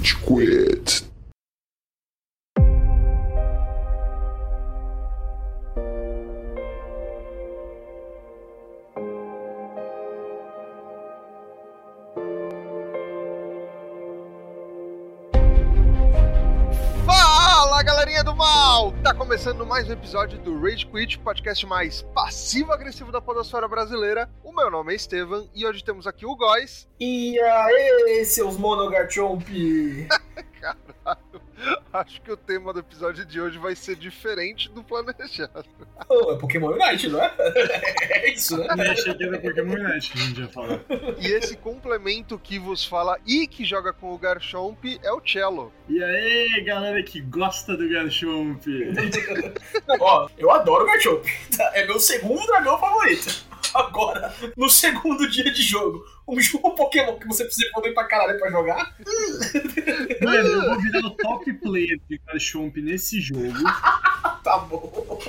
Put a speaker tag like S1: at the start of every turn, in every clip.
S1: Rage Quit.
S2: Galerinha do mal! Tá começando mais um episódio do Rage Quit, podcast mais passivo-agressivo da podosfera brasileira. Meu nome é Estevam e hoje temos aqui o Góis.
S3: E aí, seus monogarchomp?
S2: Caralho, acho que o tema do episódio de hoje vai ser diferente do planejado.
S3: Oh, é Pokémon Unite, não é? É isso, né?
S4: Eu achei que era Pokémon Unite que a gente ia falar.
S2: E esse complemento que vos fala e que joga com o Garchomp é o Cello.
S4: E aí, galera que gosta do Garchomp?
S3: Ó, eu adoro o Garchomp. É meu segundo dragão favorito. Agora, no segundo dia de jogo, um jogo Pokémon que você precisa evoluir pra caralho pra jogar.
S4: Mano, eu vou virar o top player de Garchomp nesse jogo.
S3: Tá bom.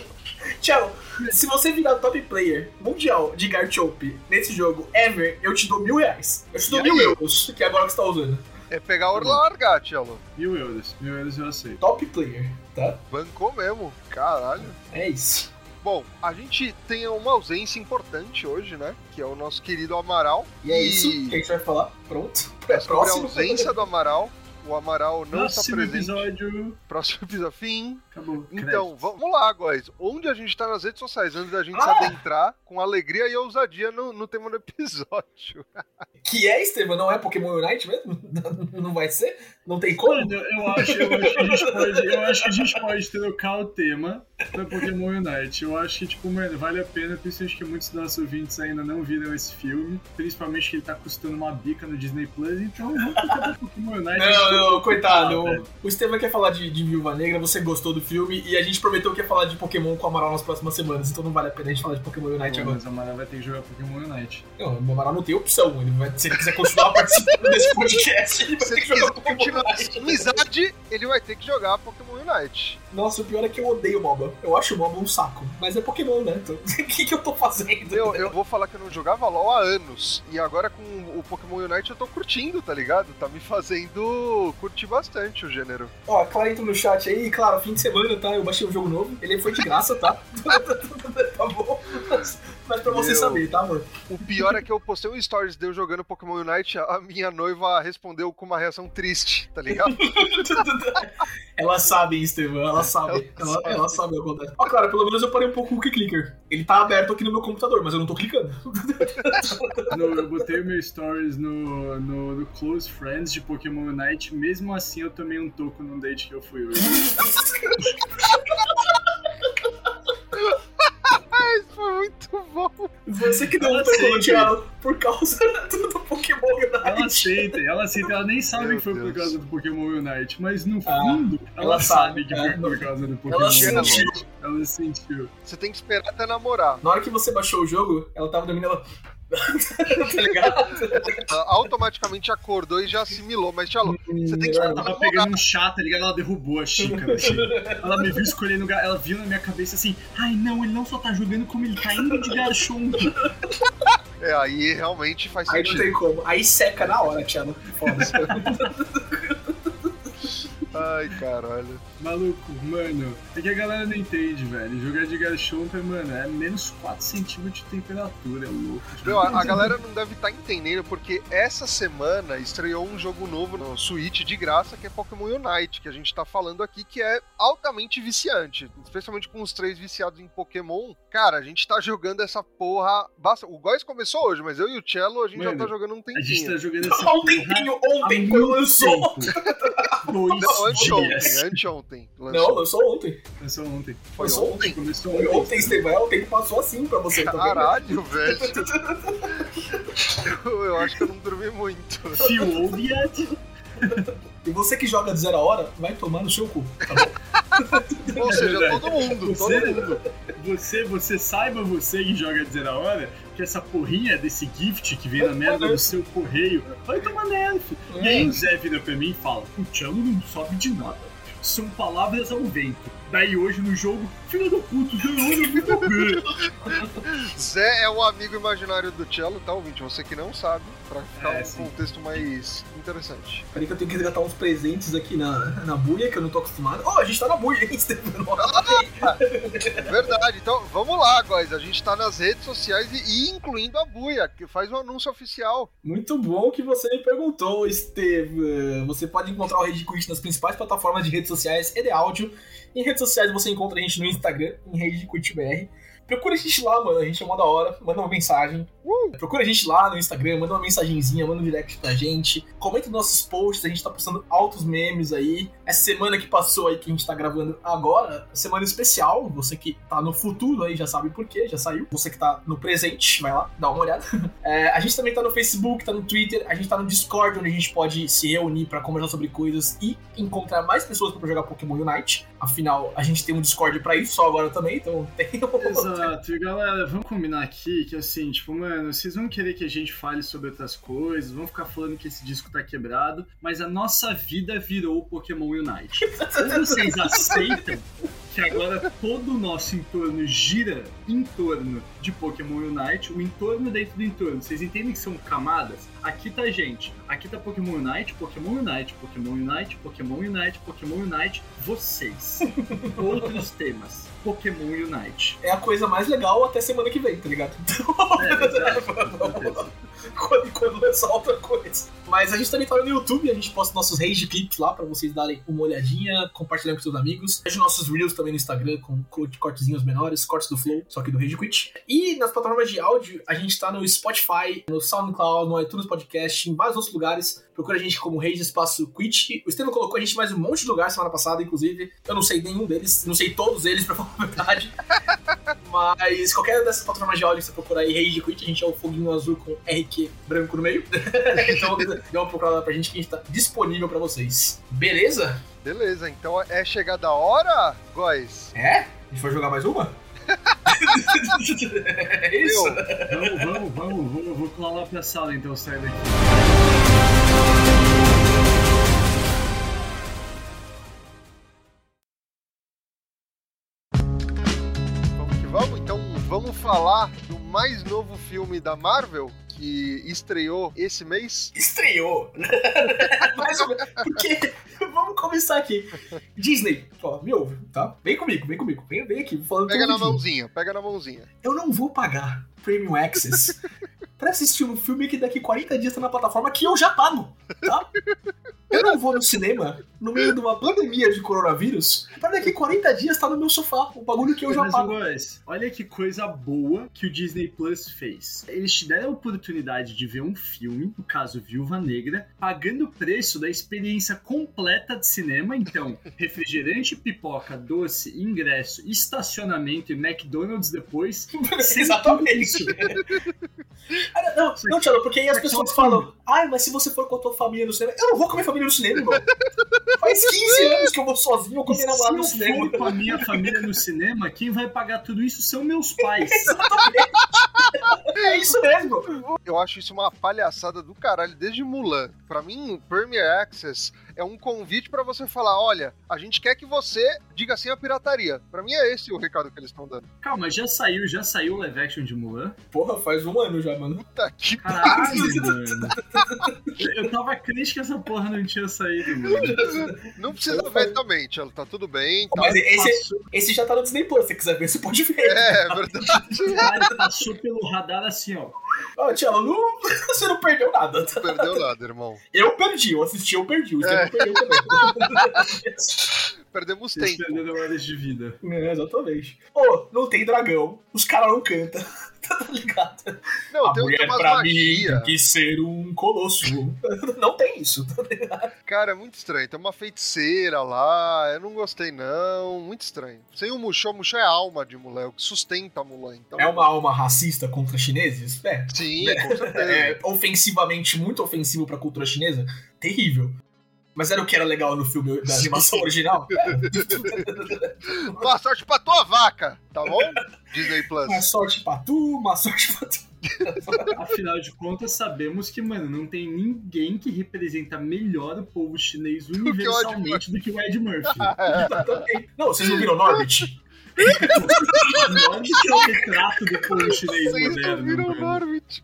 S3: Tchau. Se você virar top player mundial de Garchomp nesse jogo ever, eu te dou mil reais. Eu te dou
S2: E
S3: mil
S2: aí?
S3: euros, que é agora que você tá usando.
S2: É pegar o largar, Cello.
S4: Mil euros. Mil euros eu aceito.
S3: Top player, tá?
S2: Bancou mesmo, caralho.
S3: É isso.
S2: Bom, a gente tem uma ausência importante hoje, né? Que é o nosso querido Amaral.
S3: E é isso que a gente vai falar. Pronto.
S2: É sobre a ausência do Amaral. O Amaral não está
S4: Próximo
S2: presente.
S4: episódio.
S2: Próximo episódio. Fim.
S4: Acabou.
S2: Então,
S4: Créditos.
S2: vamos lá, guys. Onde a gente tá nas redes sociais, antes da gente se
S3: Ah!
S2: adentrar com alegria e ousadia no, no tema do episódio.
S3: Que é, Estevam? Não é Pokémon Unite mesmo? Não vai ser? Não tem como?
S4: Mano, eu acho, eu acho que a gente pode. Eu acho que a gente pode trocar o tema pra Pokémon Unite. Eu acho que, tipo, mano, vale a pena, principalmente que muitos dos nossos ouvintes ainda não viram esse filme. Principalmente que ele tá custando uma bica no Disney Plus, então vamos Pokémon Unite.
S3: Não, não, coitado.
S4: Ah, velho.
S3: o Estevam quer falar de, de Viúva Negra, você gostou do filme e a gente prometeu que ia falar de Pokémon com o Amaral nas próximas semanas, então não vale a pena a gente falar de Pokémon Unite
S4: Pô,
S3: agora.
S4: mas a Mara vai ter que jogar Pokémon Unite.
S3: Não, o Amaral não tem opção. Ele vai, se ele quiser continuar participando desse podcast, ele vai
S2: Se
S3: ter
S2: ele
S3: que jogar
S2: quiser
S3: Pokémon
S2: continuar
S3: Unite.
S2: amizade, ele vai ter que jogar Pokémon
S3: Nossa, o pior é que eu odeio o MOBA. Eu acho o MOBA um saco. Mas é Pokémon, né? Então, o que, que eu tô fazendo?
S2: Eu, eu vou falar que eu não jogava LOL há anos. E agora com o Pokémon Unite eu tô curtindo, tá ligado? Tá me fazendo curtir bastante o gênero.
S3: Ó, a Clara entrou no chat aí, claro, fim de semana, tá? Eu baixei um jogo novo, ele foi de graça, tá? tá bom? Mas, mas pra você
S2: Meu.
S3: saber, tá, amor?
S2: O pior é que eu postei um stories de eu jogando Pokémon Unite, a minha noiva respondeu com uma reação triste, tá ligado?
S3: Ela sabe, Estevam, ela sabe.
S2: Ela
S3: Ela,
S2: sabe.
S3: ela sabe o que acontece. Ó, claro, pelo menos eu parei um pouco com o clicker. Ele tá aberto aqui no meu computador, mas eu não tô clicando.
S4: No- eu botei meu stories no, no, no Close Friends de Pokémon Unite, mesmo assim eu tomei um toco num date que eu fui hoje.
S3: Você que deu um
S4: Ela
S3: no
S4: sente.
S3: Thiago por causa do, Pokémon
S4: Ela
S3: Unite.
S4: aceita, ela aceita, ela nem sabe
S2: Meu
S4: que foi por
S2: Deus.
S4: causa do Pokémon Unite, mas no
S3: Ah,
S4: fundo ela,
S3: ela
S4: sabe que
S3: é.
S4: foi por causa do Pokémon
S3: Ela
S4: Unite.
S3: sentiu.
S4: Ela sentiu.
S2: Você tem que esperar até namorar.
S3: Na hora que você baixou o jogo, ela tava dormindo, ela... tá ligado?
S2: Ela automaticamente acordou e já assimilou, mas Tchalo, você tem que
S4: Ela tava pegando um chá, tá ligado? Ela derrubou a xícara. assim. Ela me viu escolhendo, ela viu na minha cabeça assim: ai não, ele não só tá jogando como ele tá indo de Garchomp.
S2: É, aí realmente faz
S3: Aí não
S2: sentido.
S3: tem como. Aí seca na hora, Thiago. Foda.
S2: Ai, caralho.
S4: Maluco, mano, é que a galera não entende, velho. Jogar de Garchomp, mano, é menos 4 centímetros de temperatura, é louco.
S2: Meu, a, a galera não deve estar entendendo, porque essa semana estreou um jogo novo no Switch de graça, que é Pokémon Unite, que a gente tá falando aqui, que é altamente viciante. Especialmente com os três viciados em Pokémon. Cara, a gente tá jogando essa porra. Basta... O Góis começou hoje, mas eu e o Cello, a gente
S4: Mano,
S2: já tá jogando um
S4: A
S2: tempinho.
S4: gente tá jogando essa
S3: Há um
S4: porra
S3: tempinho, ontem, quando lançou.
S4: Dois
S2: Não, anteontem, anteontem.
S3: Não,
S2: Lançou.
S3: lançou ontem.
S4: Começou ontem.
S2: Foi
S3: lançou
S2: ontem?
S4: Começou
S3: Foi
S4: ontem.
S3: ontem, Estevam. É, o tempo passou assim pra você. tá vendo?
S2: Caralho, velho. eu, eu acho que eu não dormi muito.
S4: Feel old yet?
S3: E você que joga de zero a hora, vai tomar no seu cu. Tá bom?
S2: Ou seja,
S4: verdade.
S2: todo mundo,
S4: Você,
S2: todo mundo.
S4: você, você saiba, você que joga dizer a hora, que essa porrinha desse gift que vem na merda do seu correio vai tomar nerf. E aí o Zé vira pra mim e fala: O Thiago não sabe de nada. São palavras ao vento. Daí hoje no jogo, filho do puto, Zé não morrer.
S2: Zé é o amigo imaginário do Cello, tá, ouvinte? Você que não sabe, pra ficar
S4: É,
S2: um
S4: sim.
S2: contexto mais interessante.
S3: Peraí que eu tenho que resgatar uns presentes aqui na, na buia, que eu não tô acostumado. Oh, a gente tá na buia, hein, Stefano?
S2: Verdade, então vamos lá, guys. A gente tá nas redes sociais e, e incluindo a Buia, que faz um anúncio oficial.
S3: Muito bom que você me perguntou, Estevam. Você pode encontrar o Rede Quit nas principais plataformas de redes sociais e de áudio. Em redes sociais você encontra a gente no Instagram, em Rede Quit BR. Procura a gente lá, mano. A gente é mó da hora. Manda uma mensagem.
S2: Uh!
S3: Procura a gente lá no Instagram, manda uma mensagenzinha, manda um direct pra gente. Comenta nos nossos posts, a gente tá postando altos memes aí. Essa semana que passou aí, que a gente tá gravando agora, semana especial. Você que tá no futuro aí já sabe por quê, já saiu. Você que tá no presente, vai lá, dá uma olhada. É, a gente também tá no Facebook, tá no Twitter, a gente tá no Discord, onde a gente pode se reunir pra conversar sobre coisas e encontrar mais pessoas pra jogar Pokémon Unite. Afinal, a gente tem um Discord pra isso só agora também, então tem
S4: Exato, e galera, vamos combinar aqui que assim, tipo, mano, vocês vão querer que a gente fale sobre outras coisas, vão ficar falando que esse disco tá quebrado, mas a nossa vida virou o Pokémon Unite. Ou vocês aceitam que agora todo o nosso entorno gira em torno de Pokémon Unite, o entorno dentro do entorno. Vocês entendem que são camadas? Aqui tá gente, aqui tá Pokémon Unite, Pokémon Unite, Pokémon Unite, Pokémon Unite, Pokémon Unite, vocês. Outros temas. Pokémon Unite.
S3: é a coisa mais legal até semana que vem, tá ligado? Então,
S4: É, verdade,
S3: quando lançar outra coisa. Mas a gente também tá no YouTube, a gente posta nossos rage clips lá pra vocês darem uma olhadinha, compartilhando com seus amigos. Veja nossos reels também no Instagram com corte- cortezinhos menores, cortes do Flow, só que do Rage Quit. E nas plataformas de áudio, a gente tá no Spotify, no SoundCloud, no iTunes Podcast, em vários outros lugares. Procura a gente como Rage Espaço Quit. O Estevam colocou a gente em mais um monte de lugares semana passada, inclusive. Eu não sei nenhum deles, não sei todos eles, pra falar a verdade. Mas qualquer dessas plataformas de áudio que você procurar aí, Rage Quit, a gente é o foguinho azul com RQ branco no meio. então dê uma procurada lá pra gente que a gente tá disponível pra vocês. Beleza?
S2: Beleza, então é chegada a hora, guys.
S3: É? A gente vai jogar mais uma? é isso?
S2: Meu,
S4: Vamos, vamos, vamos, vamos, vou colar lá pra sala então, sai daqui.
S2: Vamos que vamos. Então vamos falar do mais novo filme da Marvel que estreou esse mês.
S3: Estreou. Mais ou menos. Porque, vamos começar aqui. Disney, ó, me ouve, tá? Vem comigo, vem comigo. Vem, vem aqui, falando
S2: Pega na mãozinha, pega na mãozinha.
S3: Eu não vou pagar Premium Access pra assistir um filme que daqui 40 dias tá na plataforma que eu já pago, tá? Eu não vou no cinema no meio de uma pandemia de coronavírus pra daqui 40 dias tá no meu sofá, o bagulho que eu já
S4: Mas,
S3: pago.
S4: guys, olha que coisa boa que o Disney Plus fez. Eles te deram a oportunidade de ver um filme, no caso Viúva Negra, pagando o preço da experiência completa de cinema. Então, refrigerante, pipoca, doce, ingresso, estacionamento e McDonald's depois. sem
S3: Exatamente.
S4: Isso.
S3: Ah, Não, não, Thiago, porque aí as pessoas
S4: é um
S3: falam, ai, mas se você for com a tua família no cinema, eu não vou com a minha família no cinema, irmão. Faz 15 anos que eu vou sozinho com a minha namorada no
S4: Se eu
S3: cinema.
S4: for com a minha família no cinema, quem vai pagar tudo isso são meus pais.
S3: É isso mesmo.
S2: Eu acho isso uma palhaçada do caralho, desde Mulan. Pra mim, o Premier Access é um convite pra você falar: olha, a gente quer que você diga sim à pirataria. Pra mim é esse o recado que eles estão dando.
S4: Calma, já saiu, já saiu o live action de Mulan?
S3: Porra, faz um ano já, mano.
S2: Puta que
S4: Caralho, mano. Eu tava crente que essa porra não tinha saído, mano.
S2: Não precisa ver também, Tchelo, tá tudo bem. Tá...
S3: Mas esse, esse já tá no Disney Plus, se você quiser ver, você pode ver.
S2: É, é verdade,
S4: cara, passou pelo radar assim, ó.
S3: Ó, não, você não perdeu nada. tá?
S2: não perdeu nada, irmão.
S3: Eu perdi, eu assisti, eu perdi. O
S2: É.
S3: Estevam perdeu também.
S2: Perdemos tempo.
S4: perderam horas de vida.
S3: é, exatamente. Ô, não tem dragão, os caras não cantam. Tá ligado?
S2: Não,
S3: a
S2: tem, tem
S3: mulher
S2: umas
S3: pra mim
S2: magia.
S3: tem que ser um colosso. não tem isso.
S2: Cara, é muito estranho. Tem uma feiticeira lá. Eu não gostei, não. Muito estranho. Sem o Mushu, o Mushu é alma de Mulan, é o que sustenta a Mulan. Então,
S3: É uma alma racista contra chineses? É.
S2: Sim, com certeza.
S3: É ofensivamente muito ofensivo pra cultura chinesa? Terrível. Mas era o que era legal no filme da animação original?
S2: Boa sorte pra tua vaca, tá bom? Disney Plus.
S3: Uma sorte pra tu, uma sorte pra tu.
S4: Afinal de contas, sabemos que, mano, não tem ninguém que representa melhor o povo chinês
S2: que
S4: universalmente do que o Ed Murphy.
S3: Não, vocês não viram Norbit?
S4: Norbit é o retrato do povo chinês
S2: Vocês não
S4: moderno.
S2: viram
S4: mano.
S2: Norbit.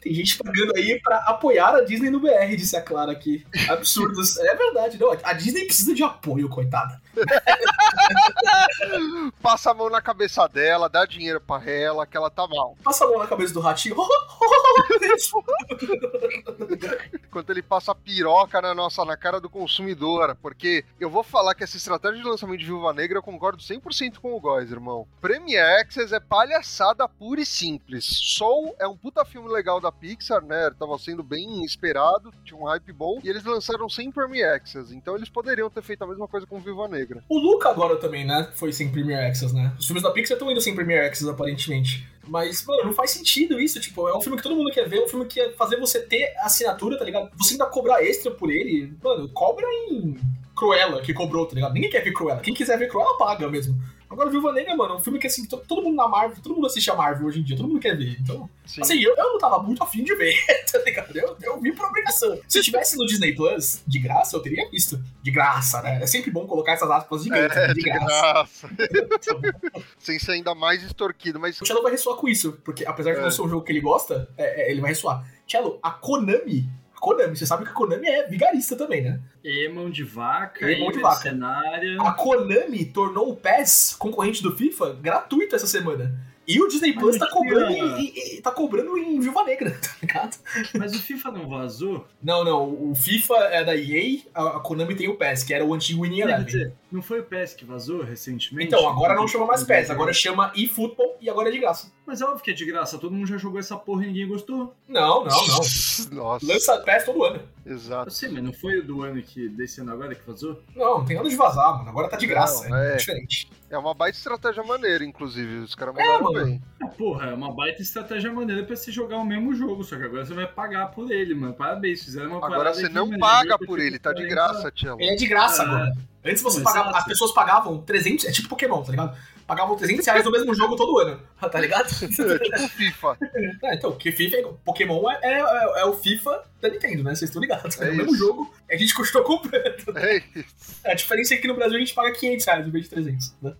S3: Tem gente pagando aí pra apoiar a Disney no BR, disse a Clara aqui. Absurdos. É verdade, não. A Disney precisa de apoio, coitada.
S2: Passa a mão na cabeça dela, dá dinheiro pra ela, que ela tá mal.
S3: Passa a mão na cabeça do ratinho.
S2: Enquanto ele passa a piroca na nossa, na cara do consumidor. Porque eu vou falar que essa estratégia de lançamento de Viúva Negra eu concordo 100% com o Góis, irmão. Premier Access é palhaçada pura e simples. Soul é um puta filme legal da Pixar, né? Tava sendo bem esperado, tinha um hype bom. E eles lançaram sem Premier Access. Então eles poderiam ter feito a mesma coisa com Viúva Negra.
S3: O Luca agora também, né? Foi sem Premier Access, né? Os filmes da Pixar estão indo sem Premier Access, aparentemente. Mas, mano, não faz sentido isso. Tipo, é um filme que todo mundo quer ver, é um filme que ia fazer você ter assinatura, tá ligado? Você ainda cobrar extra por ele. Mano, cobra em Cruella, que cobrou, tá ligado? Ninguém quer ver Cruella. Quem quiser ver Cruella, paga mesmo. Agora, Viúva Negra, mano, é um filme que, assim, to- todo mundo na Marvel, todo mundo assiste a Marvel hoje em dia, todo mundo quer ver. Então,
S2: Sim.
S3: assim, eu, eu não tava muito afim de ver, tá ligado? Eu, eu vi por obrigação. Se eu tivesse no Disney Plus, de graça, eu teria visto. De graça, né? É sempre bom colocar essas aspas gigantes,
S2: É,
S3: né? de graça.
S2: graça. Sem ser ainda mais extorquido, mas
S3: O Cello vai ressoar com isso, porque apesar de
S2: É.
S3: não ser um jogo que ele gosta, é- é, ele vai ressoar. Cello, a Konami, Konami, você sabe que a Konami é vigarista também, né?
S4: E mão de vaca,
S3: E mão
S4: e
S3: de vaca. A Konami tornou o PES, concorrente do FIFA, gratuito essa semana. E o Disney Plus tá cobrando, em, em- tá cobrando em Viúva Negra, tá ligado?
S4: Mas o FIFA não vazou?
S3: Não, não, o FIFA é da EA, a, Konami tem o PES, que era o antigo Winning
S4: Quer
S3: Eleven.
S4: dizer, não foi o PES que vazou recentemente?
S3: Então, agora não chama mais PES, agora chama eFootball e agora é de graça.
S4: Mas é óbvio que é de graça, todo mundo já jogou essa porra e ninguém gostou.
S3: Não, não, não.
S2: Nossa,
S3: Lança PES todo ano.
S2: exato.
S4: Eu sei, mas não foi o do ano que, desse ano agora que vazou?
S3: Não, não tem nada de vazar, mano. Agora tá de graça.
S2: Não,
S3: é.
S2: é.
S3: diferente.
S2: É uma baita estratégia maneira, inclusive. Os caras mandaram
S3: mano.
S2: bem.
S4: Ah, porra, é uma baita estratégia maneira pra você jogar o mesmo jogo, só que agora você vai pagar por ele, mano. Parabéns, fizeram uma
S2: Agora você não
S4: mano,
S2: paga
S4: devia
S2: por ele, tá de
S4: 40.
S2: graça, Tchelo.
S3: Ele é de graça
S4: Ah,
S3: agora. Antes você pagava, as pessoas pagavam 300, é tipo Pokémon, tá ligado? Pagavam 300 reais no mesmo jogo todo ano, tá ligado?
S2: É tipo FIFA.
S3: É, então, que FIFA, é- Pokémon é, é- é o FIFA da Nintendo, né? Vocês estão ligados. É,
S2: É
S3: o mesmo jogo, a gente custou comprando.
S2: É isso.
S3: A diferença é que no Brasil a gente paga 500 reais em vez de 300, né?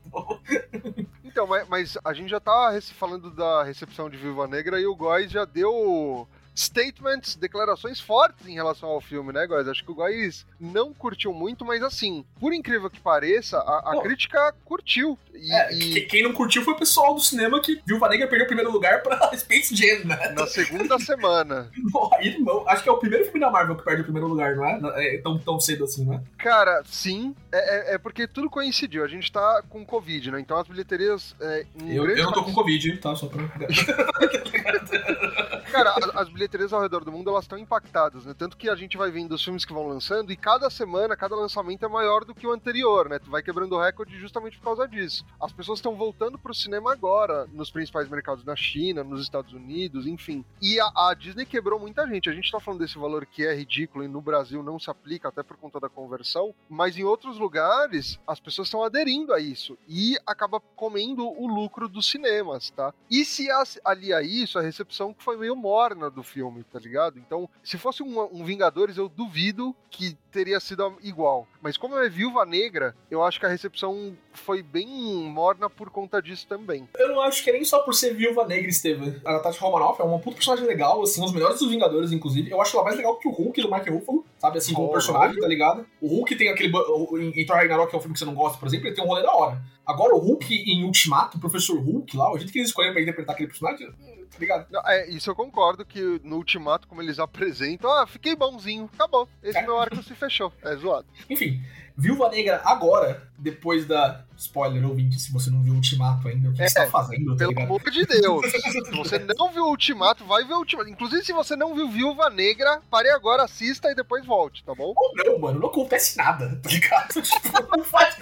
S2: Então, mas, mas a gente já tá falando da recepção de Viúva Negra e o Góis já deu statements, declarações fortes em relação ao filme, né, Góis? Acho que o Góis não curtiu muito, mas assim, por incrível que pareça, a, a crítica curtiu. E,
S3: É,
S2: e
S3: que- Quem não curtiu foi o pessoal do cinema que viu o Negra perder o primeiro lugar pra Space Jam, né?
S2: na segunda semana.
S3: Irmão, acho que é o primeiro filme da Marvel que perde o primeiro lugar, não é? é tão, tão cedo assim, não é?
S2: Cara, sim, é, é- é porque tudo coincidiu. A gente tá com Covid, né? Então as bilheterias. É,
S3: Eu, eu não tô
S2: parte-
S3: com Covid, tá? Só pra.
S2: Cara, as, as bilheterias ao redor do mundo elas estão impactadas, né? Tanto que a gente vai vendo os filmes que vão lançando e cada semana, cada lançamento é maior do que o anterior, né? Tu vai quebrando o recorde justamente por causa disso. As pessoas estão voltando pro cinema agora, nos principais mercados na China, nos Estados Unidos, enfim. E a, a Disney quebrou muita gente. A gente tá falando desse valor que é ridículo e no Brasil não se aplica até por conta da conversão, mas em outros lugares as pessoas estão aderindo a isso e acaba comendo o lucro dos cinemas, tá? E se alia a isso a recepção que foi meio morna do filme, tá ligado? Então, se fosse um, um Vingadores, eu duvido que teria sido igual. Mas como é Viúva Negra, eu acho que a recepção foi bem morna por conta disso também.
S3: Eu não acho que é nem só por ser viúva negra, Steven. A Natasha Romanoff é uma puta personagem legal, assim, um dos melhores dos Vingadores, inclusive. Eu acho ela mais legal que o Hulk do Mark Ruffalo, sabe, assim, como
S2: Oh,
S3: personagem, tá ligado? O Hulk tem aquele. Em Thor Ragnarok, que é um filme que você não gosta, por exemplo, ele tem um rolê da hora. Agora, o Hulk em Ultimato, o professor Hulk lá, o jeito que eles escolheram pra interpretar aquele personagem, hum, tá ligado?
S2: Não, É, isso eu concordo que no Ultimato, como eles apresentam, ah, fiquei bonzinho, acabou. Esse
S3: É.
S2: meu arco se fechou. É zoado.
S3: Enfim, Viúva Negra agora, depois da. Spoiler, ouvinte, se você não viu Ultimato ainda, o que
S2: É,
S3: você tá fazendo, tá
S2: Pelo
S3: ligado?
S2: amor de Deus. se você não viu o Ultimato, vai ver o Ultimato. Inclusive, se você não viu Viúva Negra, pare agora, assista e depois volte, tá bom?
S3: Ou não, mano, não acontece nada, tá ligado? Tipo, não faz.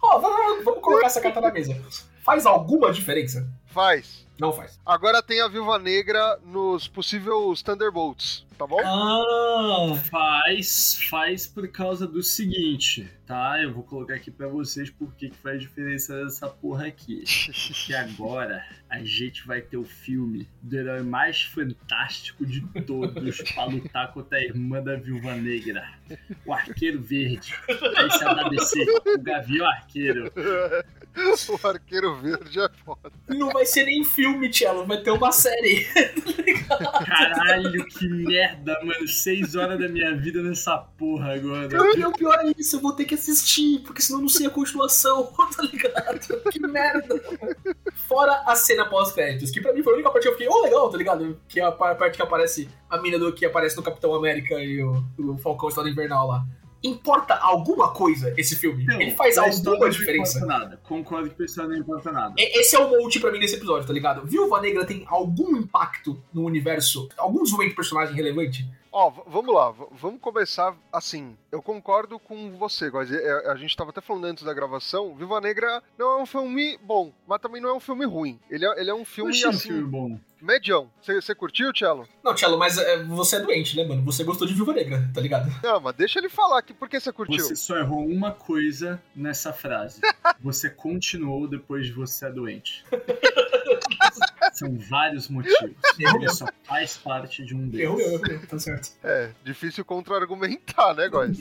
S3: Ó, vamos, vamos colocar essa carta na mesa. Faz alguma diferença?
S2: Faz.
S3: Não faz.
S2: Agora tem a Viúva Negra nos possíveis Thunderbolts, tá bom?
S3: Ah,
S4: Faz, faz por causa do seguinte, tá? Eu vou colocar aqui para vocês por que faz diferença essa porra aqui. que agora a gente vai ter o filme do herói mais fantástico de todos pra lutar contra a irmã da Viúva Negra. O Arqueiro Verde. Esse é da DC, o Gavião Arqueiro.
S2: o Arqueiro Verde é foda.
S3: Não vai ser nem filme, Tchelo, vai ter uma série.
S4: Caralho, que merda, mano. Seis horas da minha vida nessa porra agora.
S3: O pior é isso, eu vou ter que assistir, porque senão não sei a continuação, tá ligado? Que merda. Fora a cena pós-créditos, que pra mim foi a única parte que eu fiquei, oh, legal, tá ligado? Que é a parte que aparece, a mina do que aparece no Capitão América e o, o Falcão Estado Invernal lá importa alguma coisa esse filme? Não, ele faz alguma diferença?
S4: Não importa nada. Concordo que o pessoal não importa nada.
S3: Esse é o monte pra mim nesse episódio, tá ligado? Viúva Negra tem algum impacto no universo? Algum desenvolvimento de personagem relevante?
S2: Ó, oh, vamos lá, vamos começar assim. Eu concordo com você, Góis. É, a gente tava até falando antes da gravação. Viva Negra não é um filme bom, mas também não é um filme ruim. Ele é, ele é um filme
S4: Oxi,
S2: assim.
S4: filme bom.
S2: Medião. Você curtiu, Cello?
S3: Não, Cello, mas é, você é doente, né, mano? Você gostou de Viúva Negra, tá ligado?
S2: Não, mas deixa ele falar aqui. Por que você curtiu?
S4: Você só errou uma coisa nessa frase. você continuou depois de você ser doente. São vários motivos. Ele só faz parte de um deles.
S3: Errou, errou, tá certo.
S2: É, difícil contra-argumentar, né, Góis?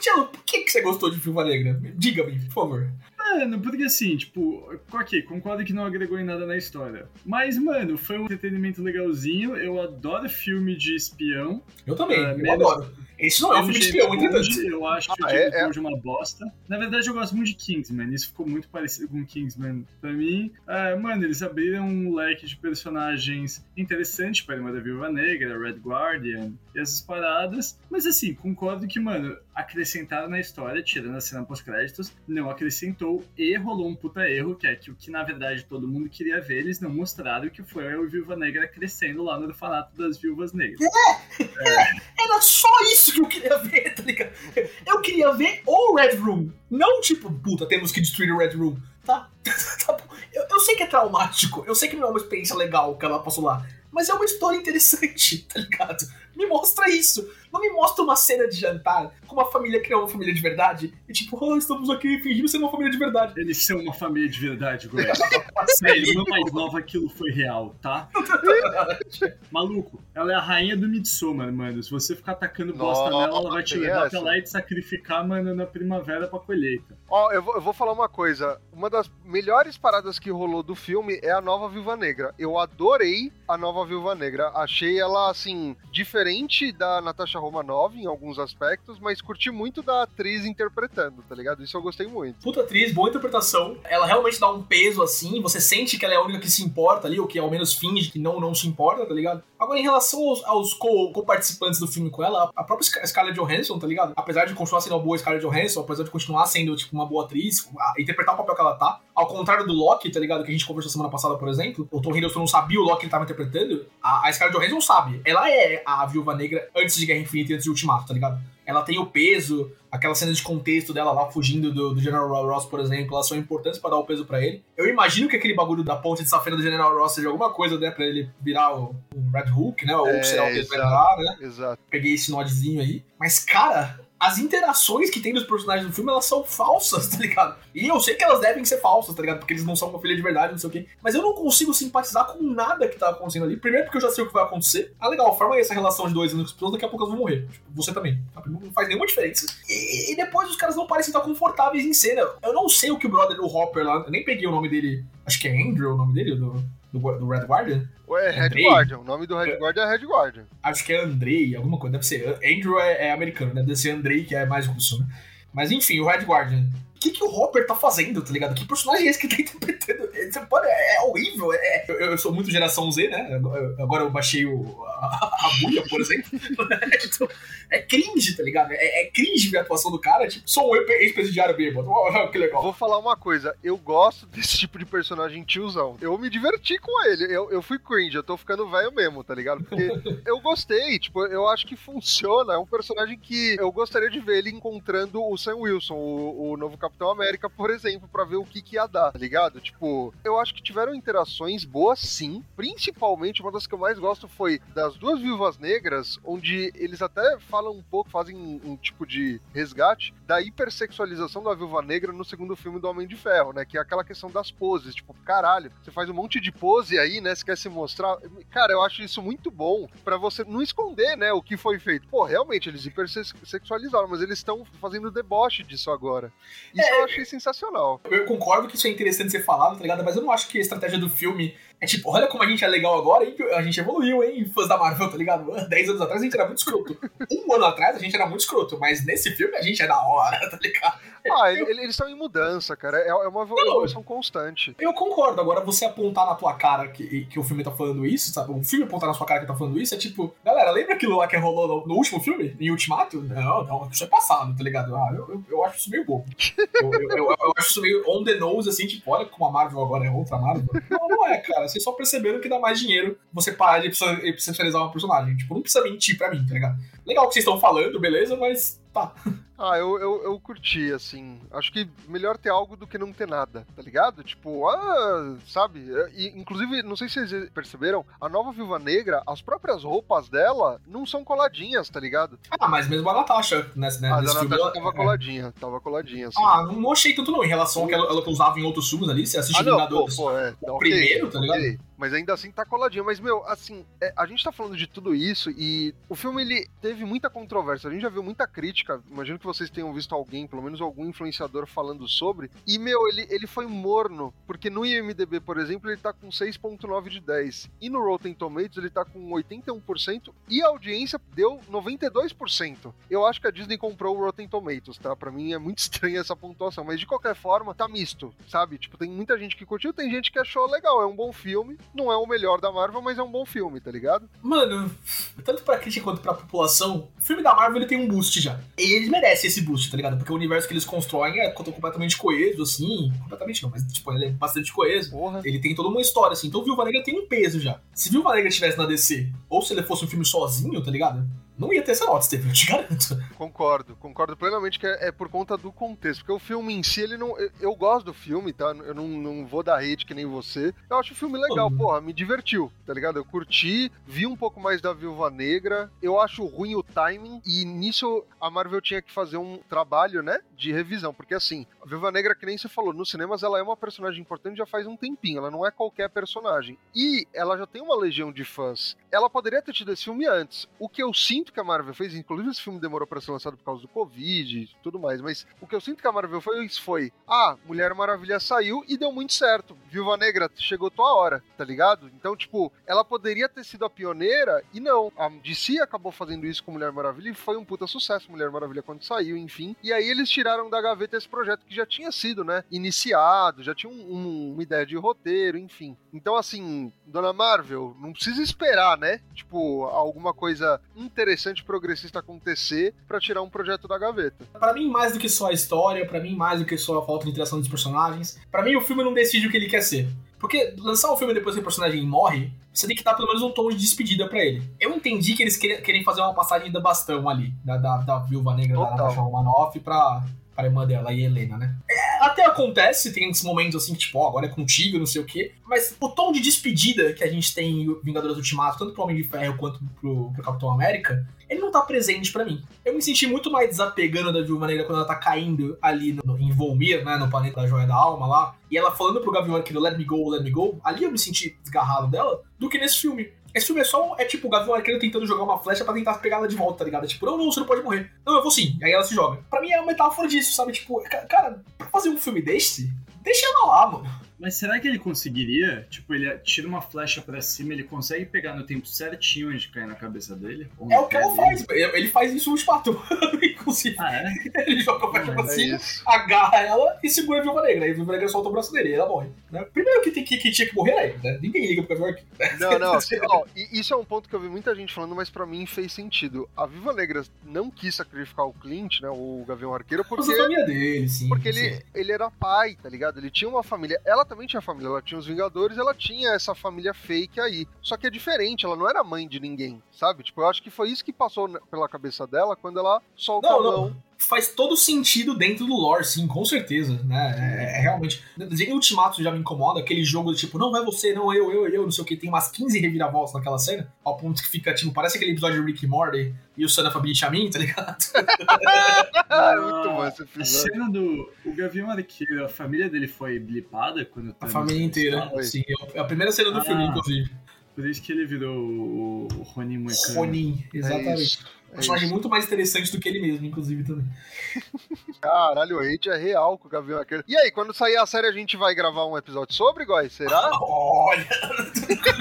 S3: Tiago, por que, que você gostou de Viúva Negra? Diga-me, por favor.
S4: Mano, porque assim, tipo, ok, concordo que não agregou em nada na história. Mas, mano, foi um entretenimento legalzinho. Eu adoro filme de espião.
S3: Eu também, uh, eu menos, adoro. Esse não é um filme de espião, entretanto.
S4: Eu acho que ah, o James é, é... uma bosta. Na verdade, eu gosto muito de Kingsman. Isso ficou muito parecido com Kingsman pra mim. Uh, mano, eles abriram um leque de personagens interessantes para Irmã da Viúva Negra, Red Guardian e essas paradas. Mas assim, concordo que, mano, acrescentaram na história, tirando a cena pós-créditos, não acrescentou e rolou um puta erro, que é que o que na verdade todo mundo queria ver, eles não mostraram que foi a Viúva Negra crescendo lá no orfanato das Viúvas Negras.
S3: É, é. Era só isso que eu queria ver, tá ligado? Eu queria ver o Red Room, não tipo, puta, temos que destruir o Red Room, tá? tá eu, eu sei que é traumático, eu sei que não é uma experiência legal que ela passou lá, mas é uma história interessante, tá ligado? Me mostra isso. Não me mostra uma cena de jantar com uma família que não é uma família de verdade. E tipo, oh, estamos aqui fingindo ser uma família de verdade.
S4: Eles são uma família de verdade, Goiás. Sério, irmã mais nova, aquilo foi real, tá? Maluco, ela é a rainha do Midsommar, mano. Se você ficar atacando bosta nela, ela vai te levar até lá e te sacrificar, mano, na primavera pra colheita.
S2: Ó, oh, eu, vou, eu vou falar uma coisa. Uma das melhores paradas que rolou do filme é a nova Viúva Negra. Eu adorei a nova Viúva Negra. Achei ela, assim, diferente da Natasha Romanoff em alguns aspectos, mas curti muito da atriz interpretando, tá ligado? Isso eu gostei muito.
S3: Puta atriz, boa interpretação. Ela realmente dá um peso assim, você sente que ela é a única que se importa ali, ou que ao menos finge que não, não se importa, tá ligado? Agora, em relação aos, aos co-participantes co do filme com ela, a própria Scarlett Johansson, tá ligado? Apesar de continuar sendo uma boa Scarlett Johansson, apesar de continuar sendo, tipo, uma boa atriz, interpretar o papel que ela tá, ao contrário do Loki, tá ligado? Que a gente conversou semana passada, por exemplo, o Tom Hiddleston não sabia o Loki que ele tava interpretando, a, a Scarlett Johansson sabe. Ela é a Viúva Negra antes de Guerra Infinita e antes de Ultimato, tá ligado? Ela tem o peso, aquela cena de contexto dela lá fugindo do, do General Ross, por exemplo, elas são importantes para dar o peso para ele. Eu imagino que aquele bagulho da ponte de safena do General Ross seja alguma coisa, né, pra ele virar o, o Red Hook, né, ou é, será o que ele vai virar, né?
S2: Exato.
S3: Peguei esse nodzinho aí. Mas, cara, as interações que tem dos personagens do filme, elas são falsas, tá ligado? E eu sei que elas devem ser falsas, tá ligado? Porque eles não são uma filha de verdade, não sei o quê. Mas eu não consigo simpatizar com nada que tá acontecendo ali. Primeiro porque eu já sei o que vai acontecer. Ah, legal, forma essa relação de dois anos pessoas, daqui a pouco elas vão morrer. Tipo, você também. Não faz nenhuma diferença. E, e, depois os caras não parecem estar confortáveis em cena. Eu não sei o que o brother, o Hopper lá, eu nem peguei o nome dele. Acho que é Andrew o nome dele, do, do, do Red Guardian.
S2: Ué, Red Andrei? Guardian. O nome do Red Guardian é Red Guardian.
S3: Acho que é Andrei, alguma coisa. Deve ser. Andrew é, é americano, né? Deve ser Andrei, que é mais russo, né? Mas enfim, o Red Guardian que, que o Hopper tá fazendo, tá ligado? Que personagem é esse que tá interpretando? Você pode, é, é horrível. É, eu, eu, sou muito geração Z, né? Agora eu baixei o, a, a buia, por exemplo. então, é cringe, tá ligado? É, é, cringe ver a atuação do cara. Tipo, sou um ex-presidiário bêbado. Oh, que legal.
S2: Vou falar uma coisa. Eu gosto desse tipo de personagem tiozão. Eu me diverti com ele. Eu, eu fui cringe. Eu tô ficando velho mesmo, tá ligado? Porque eu gostei. Tipo, eu acho que funciona. É um personagem que eu gostaria de ver ele encontrando o Sam Wilson, o, o novo Capitão Capitão América, por exemplo, para ver o que, que ia dar, tá ligado? Tipo, eu acho que tiveram interações boas sim. Principalmente, uma das que eu mais gosto foi das duas viúvas negras, onde eles até falam um pouco, fazem um, um tipo de resgate da hipersexualização da viúva negra no segundo filme do Homem de Ferro, né? Que é aquela questão das poses. Tipo, caralho, você faz um monte de pose aí, né? Você quer se mostrar. Cara, eu acho isso muito bom para você não esconder, né? O que foi feito. Pô, realmente, eles hipersexualizaram, mas eles estão fazendo deboche disso agora. Isso é, eu achei sensacional.
S3: Eu concordo que isso é interessante ser falado, tá ligado? Mas eu não acho que a estratégia do filme é tipo, olha como a gente é legal agora, hein? A gente evoluiu, hein? Fãs da Marvel, tá ligado? Dez anos atrás a gente era muito escroto. Um ano atrás a gente era muito escroto, mas nesse filme a gente é da hora, tá ligado?
S2: Ah, eles estão em mudança, cara. É, é uma evolução constante.
S3: Eu concordo. Agora, você apontar na tua cara que, que o filme tá falando isso, sabe? O filme apontar na sua cara que tá falando isso é tipo, galera, lembra aquilo lá que rolou no, no último filme? Em Ultimato? Não, não, isso é passado, tá ligado? Ah, eu, eu, eu acho isso meio bobo. Eu, eu, eu, eu, acho isso meio on the nose, assim, tipo, olha como a Marvel agora é outra Marvel. Não, não é, cara. Vocês só perceberam que dá mais dinheiro você parar de personalizar uma personagem. Tipo, não precisa mentir pra mim, tá ligado? Legal o que vocês estão falando, beleza, mas tá.
S2: Ah, eu, eu, eu curti, assim. Acho que melhor ter algo do que não ter nada, tá ligado? Tipo, ah, sabe? E, inclusive, não sei se vocês perceberam, a nova Viúva Negra, as próprias roupas dela não são coladinhas, tá ligado?
S3: Ah, mas mesmo a Natasha, nesse, né,
S2: ah, nesse a filme. Natasha tava é. coladinha, tava coladinha, assim.
S3: Ah, não achei tanto não, em relação ao que ela, ela usava em outros filmes ali, você assiste ah, não, Vingadores. Pô, pô, é, o okay, primeiro, tá ligado? Okay
S2: mas ainda assim tá coladinho. Mas, meu, assim, é, a gente tá falando de tudo isso e o filme ele teve muita controvérsia. A gente já viu muita crítica. Imagino que vocês tenham visto alguém, pelo menos algum influenciador falando sobre. E, meu, ele, ele foi morno, porque no IMDB, por exemplo, ele tá com 6,9 de 10. E no Rotten Tomatoes ele tá com 81% e a audiência deu 92%. Eu acho que a Disney comprou o Rotten Tomatoes, tá? Pra mim é muito estranha essa pontuação, mas de qualquer forma, tá misto, sabe? Tipo, tem muita gente que curtiu, tem gente que achou legal, é um bom filme não é o melhor da Marvel, mas é um bom filme, tá ligado?
S3: Mano, tanto pra crítica quanto pra população, o filme da Marvel ele tem um boost já. E eles merecem esse boost, tá ligado? Porque o universo que eles constroem é completamente coeso, assim. Completamente não, mas tipo, ele é bastante coeso. Porra. Ele tem toda uma história, assim. Então o Viúva Negra tem um peso já. Se Viúva Negra estivesse na DC, ou se ele fosse um filme sozinho, tá ligado? Não ia ter essa nota, Steve, eu te garanto.
S2: Concordo, concordo plenamente que é, é, por conta do contexto, porque o filme em si, ele não. Eu, eu gosto do filme, tá? Eu não, não vou dar hate que nem você. Eu acho o filme legal, uhum. porra, me divertiu, tá ligado? Eu curti, vi um pouco mais da Viúva Negra, eu acho ruim o timing, e nisso a Marvel tinha que fazer um trabalho, né, de revisão, porque assim, a Viúva Negra, que nem você falou, nos cinemas ela é uma personagem importante já faz um tempinho, ela não é qualquer personagem. E ela já tem uma legião de fãs. Ela poderia ter tido esse filme antes. O que eu sinto que a Marvel fez, inclusive esse filme demorou para ser lançado por causa do Covid e tudo mais, mas o que eu sinto que a Marvel fez foi: ah, Mulher Maravilha saiu e deu muito certo. Viúva Negra chegou tua hora, tá ligado? Então, tipo, ela poderia ter sido a pioneira e não. A DC acabou fazendo isso com Mulher Maravilha e foi um puta sucesso Mulher Maravilha quando saiu, enfim. E aí eles tiraram da gaveta esse projeto que já tinha sido, né, iniciado, já tinha um, um, uma ideia de roteiro, enfim. Então, assim, Dona Marvel, não precisa esperar, né? Tipo, alguma coisa interessante progressista acontecer para tirar um projeto da gaveta.
S3: Para mim, mais do que só a história, para mim, mais do que só a falta de interação dos personagens, para mim, o filme não decide o que ele quer ser. Porque lançar um filme depois que o personagem morre, você tem que dar pelo menos um tom de despedida para ele. Eu entendi que eles querem fazer uma passagem da bastão ali, da, da, da viúva negra Total. da Natasha Romanoff pra, pra irmã dela e Helena, né? É, até acontece, tem esses momentos assim, tipo, ó, agora é contigo, não sei o quê. Mas o tom de despedida que a gente tem em Vingadores Ultimato, tanto pro Homem de Ferro quanto pro, pro Capitão América, ele não tá presente para mim. Eu me senti muito mais desapegando da Viúva Negra quando ela tá caindo ali no, em Volmir, né, no planeta da Joia da Alma lá, e ela falando pro Gavião Arqueiro, let me go, let me go, ali eu me senti desgarrado dela, do que nesse filme. Esse filme é só, é tipo o Gavião Arqueiro tentando jogar uma flecha pra tentar pegar ela de volta, tá ligado? Tipo, não, não, você não pode morrer. Não, eu vou sim. Aí ela se joga. Pra mim é uma metáfora disso, sabe? Tipo, cara, pra fazer um filme deste, deixa ela lá, mano.
S4: Mas será que ele conseguiria? Tipo, ele tira uma flecha para cima, ele consegue pegar no tempo certinho onde cai na cabeça dele?
S3: É o que ela faz. Ele faz isso no espato. Inclusive. Ah, é? Ele joga a flecha pra é cima, agarra ela e segura a Viúva Negra. Aí a Viúva Negra solta o braço dele e ela morre. Né? Primeiro que, tem, que, que tinha que morrer aí, né? Ninguém liga pro Gavião
S2: Arqueiro. Não, não. Assim, ó, isso é um ponto que eu vi muita gente falando, mas pra mim fez sentido. A Viúva Negra não quis sacrificar o Clint, né? O Gavião Arqueiro, porque...
S3: dele, sim.
S2: Porque
S3: sim.
S2: Ele, ele era pai, tá ligado? Ele tinha uma família. Ela também tinha família. Ela tinha os Vingadores, ela tinha essa família fake aí. Só que é diferente, ela não era mãe de ninguém, sabe? Tipo, eu acho que foi isso que passou pela cabeça dela quando ela solta
S3: não, não faz todo sentido dentro do lore, sim, com certeza, né? É, é realmente. Em Ultimato já me incomoda, aquele jogo tipo, não vai você, não eu, eu, eu, não sei o que, tem umas 15 reviravoltas naquela cena, ao ponto que fica, tipo, parece aquele episódio de Rick e Morty e o Son of a Bitch a mim, tá ligado?
S2: ah, muito bom esse episódio.
S4: A cena do o Gavião Arqueiro, a família dele foi blipada quando
S3: A família inteira, sim. É a primeira cena do ah, filme, inclusive.
S4: Por isso que ele virou o Ronin Moicano.
S3: Ronin, exatamente. É personagem é muito mais interessante do que ele mesmo, inclusive, também.
S2: Caralho, o hate é real com o Gavião Arqueiro. E aí, quando sair a série, a gente vai gravar um episódio sobre, Góis? Será?
S3: Olha!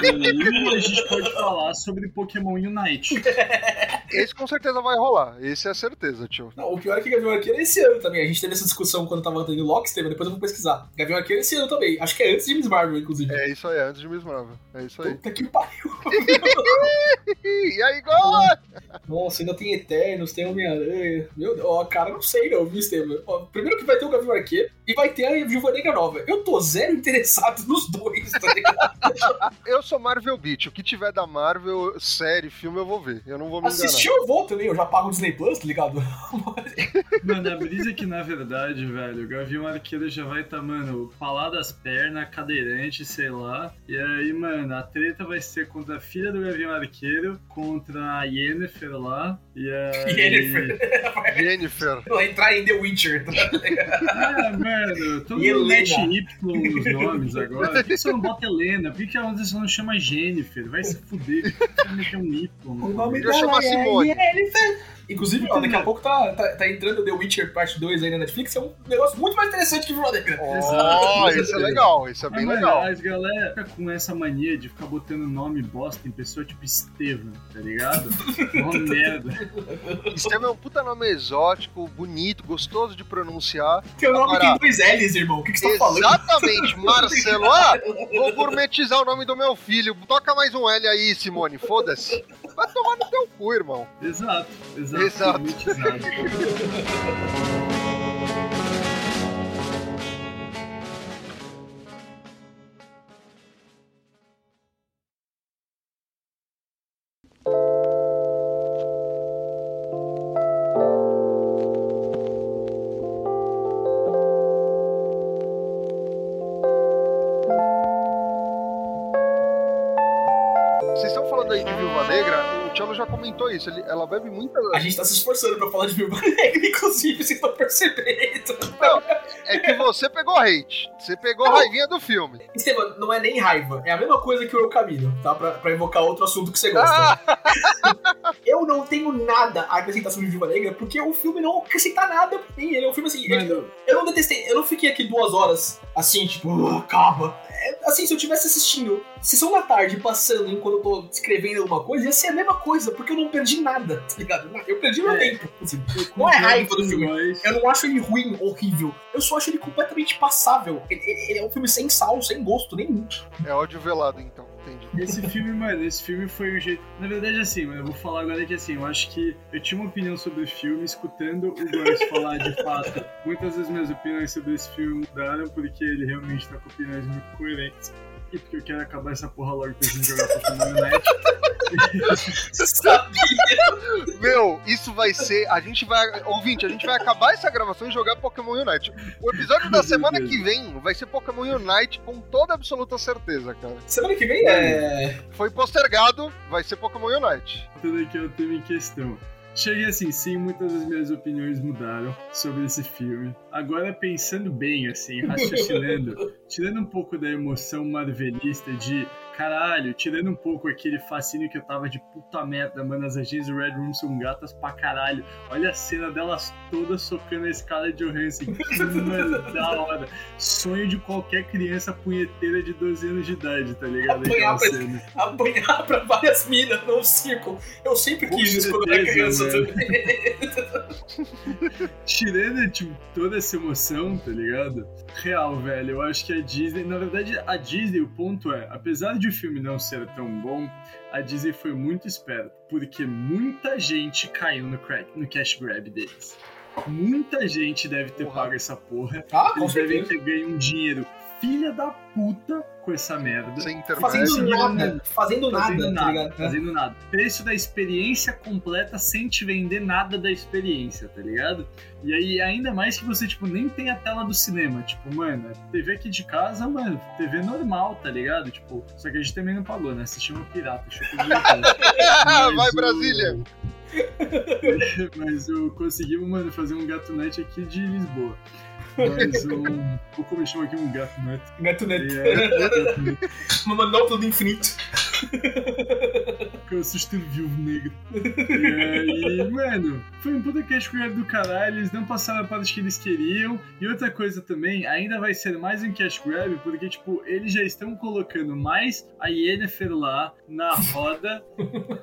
S4: E a gente pode falar sobre Pokémon Unite.
S2: Esse com certeza vai rolar. Esse é certeza, tio.
S3: Não, o pior é que Gavião Arqueiro é esse ano também. A gente teve essa discussão quando tava tendo Lockstep, depois eu vou pesquisar. Gavião Arqueiro é esse ano também. Acho que é antes de Miss Marvel, inclusive.
S2: É isso aí, é antes de Miss Marvel. É isso aí.
S3: Puta que pariu.
S2: e aí, Góis?
S3: Nossa, ainda tem Eternos, tem Homem-Aranha. Meu Deus, ó, cara, não sei não, viu, Estevam? Ó, primeiro que vai ter o Gavião Arqueiro e vai ter a Viúva Negra Nova. Eu tô zero interessado nos dois, tá ligado?
S2: eu sou Marvel Beat. O que tiver da Marvel, série, filme, eu vou ver. Eu não vou me enganar.
S3: Assistir eu vou também, eu já pago o Disney Plus, tá ligado?
S4: mano, a brisa é que, na verdade, velho, o Gavião Arqueiro já vai tá, mano, palar das pernas, cadeirante, sei lá. E aí, mano, a treta vai ser contra a filha do Gavião Arqueiro, contra a Yennefer lá. E aí...
S2: Jennifer.
S3: Vai entrar em The Witcher.
S4: ah, mano, todo mundo mete Y nos nomes agora. Por que você não bota Helena? Por que, só não chama Jennifer? Vai se fuder. Por que você meter um Y?
S3: O nome dela é Simone. Jennifer. Inclusive, ó, daqui a pouco tá, tá, tá, entrando The Witcher Parte 2 aí na Netflix, é um negócio muito mais interessante que Veronica.
S2: Oh, isso é legal, isso é bem
S4: mas,
S2: legal.
S4: Mas galera fica com essa mania de ficar botando nome bosta em pessoa tipo Estevam, tá ligado? Uma merda.
S2: Estevam é um puta nome exótico, bonito, gostoso de pronunciar.
S3: Teu nome Agora, tem dois L's, irmão. O que, que você tá falando?
S2: Exatamente, Marcelo. Ah, vou gourmetizar o nome do meu filho. Toca mais um L aí, Simone, foda-se. Vai tomar no teu cu, irmão.
S4: Exato, exato.
S2: Exato. comentou isso. Ele, ela bebe muita.
S3: A gente tá se esforçando pra falar de Viúva Negra, inclusive, vocês estão percebendo.
S2: Não, é que você pegou hate. Você pegou não. raivinha do filme.
S3: Esteban, não é nem raiva. É a mesma coisa que o Eu Caminho, tá? Pra, pra invocar outro assunto que você gosta. Ah. eu não tenho nada a acrescentar sobre Viúva Negra, porque o filme não acrescenta nada pra mim. Ele é um filme assim. Ele, eu não detestei. Eu não fiquei aqui duas horas assim, tipo, uh, acaba assim, se eu tivesse assistindo sessão da tarde passando enquanto eu tô escrevendo alguma coisa, ia ser a mesma coisa, porque eu não perdi nada, tá ligado? Eu perdi meu é, tempo. Assim. Não é raiva do filme. Mas... Eu não acho ele ruim, horrível. Eu só acho ele completamente passável. Ele, ele, ele é um filme sem sal, sem gosto nenhum.
S2: É ódio velado, então. Entendi.
S4: Esse filme, mano, esse filme foi um jeito. Na verdade, assim, mano, eu vou falar agora que assim, eu acho que eu tinha uma opinião sobre o filme, escutando o Góis falar de fato. Muitas das minhas opiniões sobre esse filme mudaram, porque ele realmente tá com opiniões muito coerentes e porque eu quero acabar essa porra logo pra gente jogar Pokémon Unite.
S2: Sabia! Meu, isso vai ser. A gente vai. Ouvinte, a gente vai acabar essa gravação e jogar Pokémon Unite. O episódio da semana que vem vai ser Pokémon Unite com toda absoluta certeza, cara.
S3: Semana que vem é.
S2: Foi postergado, vai ser Pokémon Unite.
S4: Tudo aqui é o tema em questão. Cheguei assim, sim, muitas das minhas opiniões mudaram sobre esse filme. Agora, pensando bem, assim, raciocinando, tirando um pouco da emoção marvelista de caralho, tirando um pouco aquele fascínio que eu tava de puta merda, mano, as agências do Red Room são gatas pra caralho. Olha a cena delas todas socando a escala de Johansson. Que mano, da hora. Sonho de qualquer criança punheteira de 12 anos de idade, tá ligado?
S3: Apanhar, pra, apanhar pra várias minas num círculo. Eu sempre quis isso quando era criança também.
S4: Tirando, tipo, toda essa emoção, tá ligado? Real, velho, eu acho que a Disney, na verdade, a Disney, o ponto é, apesar de o filme não ser tão bom, a Disney foi muito esperta, porque muita gente caiu no, crack, no cash grab deles. Muita gente deve ter porra. pago essa porra.
S3: Ah,
S4: Eles devem ter ganho um dinheiro filha da puta com essa merda.
S2: Sem.
S3: Fazendo nada,
S4: Fazendo
S3: fazendo nada,
S4: Fazendo
S3: tá
S4: nada,
S3: ligado?
S4: fazendo nada. Preço da experiência completa sem te vender nada da experiência, tá ligado? E aí, ainda mais que você, tipo, nem tem a tela do cinema. Tipo, mano, TV aqui de casa, mano, TV normal, tá ligado? Tipo, só que a gente também não pagou, né? Assistimos Pirata, que
S2: Vai,
S4: Mas o-
S2: Brasília!
S4: Mas eu conseguimos, mano, fazer um gato net aqui de Lisboa. Mas um. Vou chama aqui um gato net.
S3: Gato Neto.
S4: é, gato net.
S3: Uma manopla do infinito.
S4: Que eu assisti o Viúvo Negro. E aí, mano, foi um puta cash grab do caralho, eles não passaram a parte que eles queriam. E outra coisa também, ainda vai ser mais um cash grab, porque, tipo, eles já estão colocando mais a Yennefer lá na roda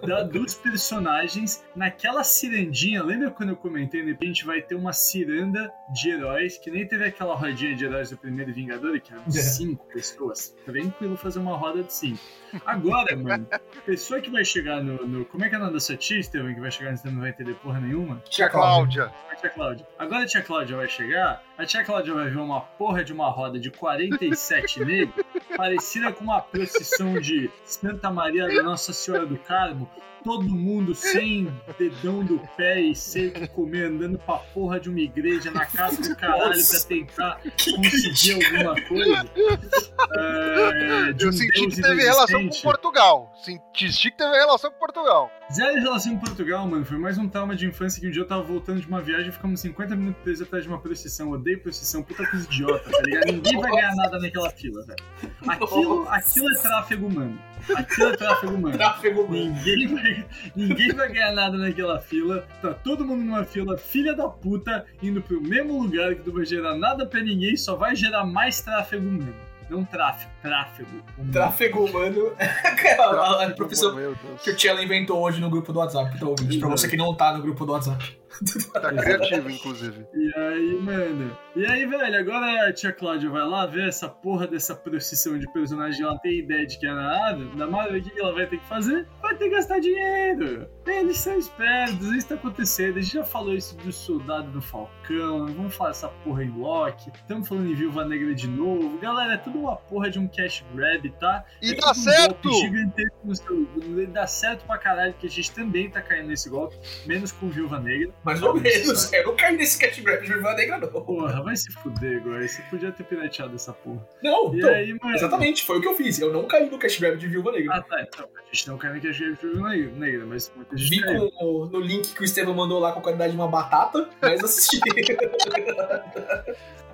S4: da- dos personagens, naquela cirandinha. Lembra quando eu comentei, né? Que a gente vai ter uma ciranda de heróis, que nem teve aquela rodinha de heróis do primeiro Vingador, que eram
S3: É.
S4: cinco pessoas. Tranquilo fazer uma roda de cinco. Agora, mano, pessoa que vai chegar no, no- Como é que é o nome da sua tia, que vai chegar nesse não vai entender porra nenhuma?
S2: Tia Cláudia.
S4: A tia Cláudia. Agora a tia Cláudia vai chegar, a tia Cláudia vai ver uma porra de uma roda de 47 negros, parecida com uma procissão de Santa Maria da Nossa Senhora do Carmo, todo mundo sem dedão do pé e seco comer, andando pra porra de uma igreja na casa do caralho pra
S3: Nossa.
S4: tentar conseguir alguma coisa. É, de
S2: Eu
S4: um
S2: senti
S4: Deus
S2: que teve relação com. Portugal. Senti que teve relação com Portugal.
S4: Zero relação em Portugal, mano. Foi mais um trauma de infância que um dia eu tava voltando de uma viagem e ficamos 50 minutos presos atrás de uma procissão. Odeio procissão, puta coisa idiota, tá ligado? Ninguém vai ganhar nada naquela fila, velho. Aquilo, aquilo é tráfego humano. Aquilo é tráfego humano.
S3: Tráfego humano.
S4: Ninguém vai, ninguém vai ganhar nada naquela fila. Tá todo mundo numa fila, filha da puta, indo pro mesmo lugar que não vai gerar nada pra ninguém, só vai gerar mais tráfego humano. Não tráfego, tráfego. humano.
S3: Tráfego humano. a, a profissão que o Tchela inventou hoje no grupo do WhatsApp, ouvinte? Pra você que não tá no grupo do WhatsApp.
S2: Tá criativo, inclusive.
S4: E aí, mano. E aí, velho, agora a tia Cláudia vai lá ver essa porra dessa procissão de personagem. Ela tem ideia de que é na Marvel. Na Marvel, o que ela vai ter que fazer? Vai ter que gastar dinheiro. Eles são espertos, isso tá acontecendo. A gente já falou isso do soldado do Falcão. Vamos falar essa porra em Loki. Estamos falando em Viúva Negra de novo. Galera, é tudo uma porra de um cash grab, tá?
S2: E
S4: É
S2: dá
S4: um
S2: certo!
S4: gigantesco no seu- Dá certo pra caralho, que a gente também tá caindo nesse golpe. Menos com Viúva Negra.
S3: Mais ou menos. Eu não caí nesse cat grab de Viúva Negra, não.
S4: Porra, vai se fuder, agora. Você podia ter pirateado essa porra.
S3: Não,
S4: E
S3: então,
S4: aí, mano?
S3: exatamente, foi o que eu fiz. Eu não caí no cash grab de Viúva Negra.
S4: Ah, tá. Então, a gente não quer nem que a gente negra, negra, mas gente
S3: Vi com, no link que o Estevam mandou lá com a qualidade de uma batata, mas assisti.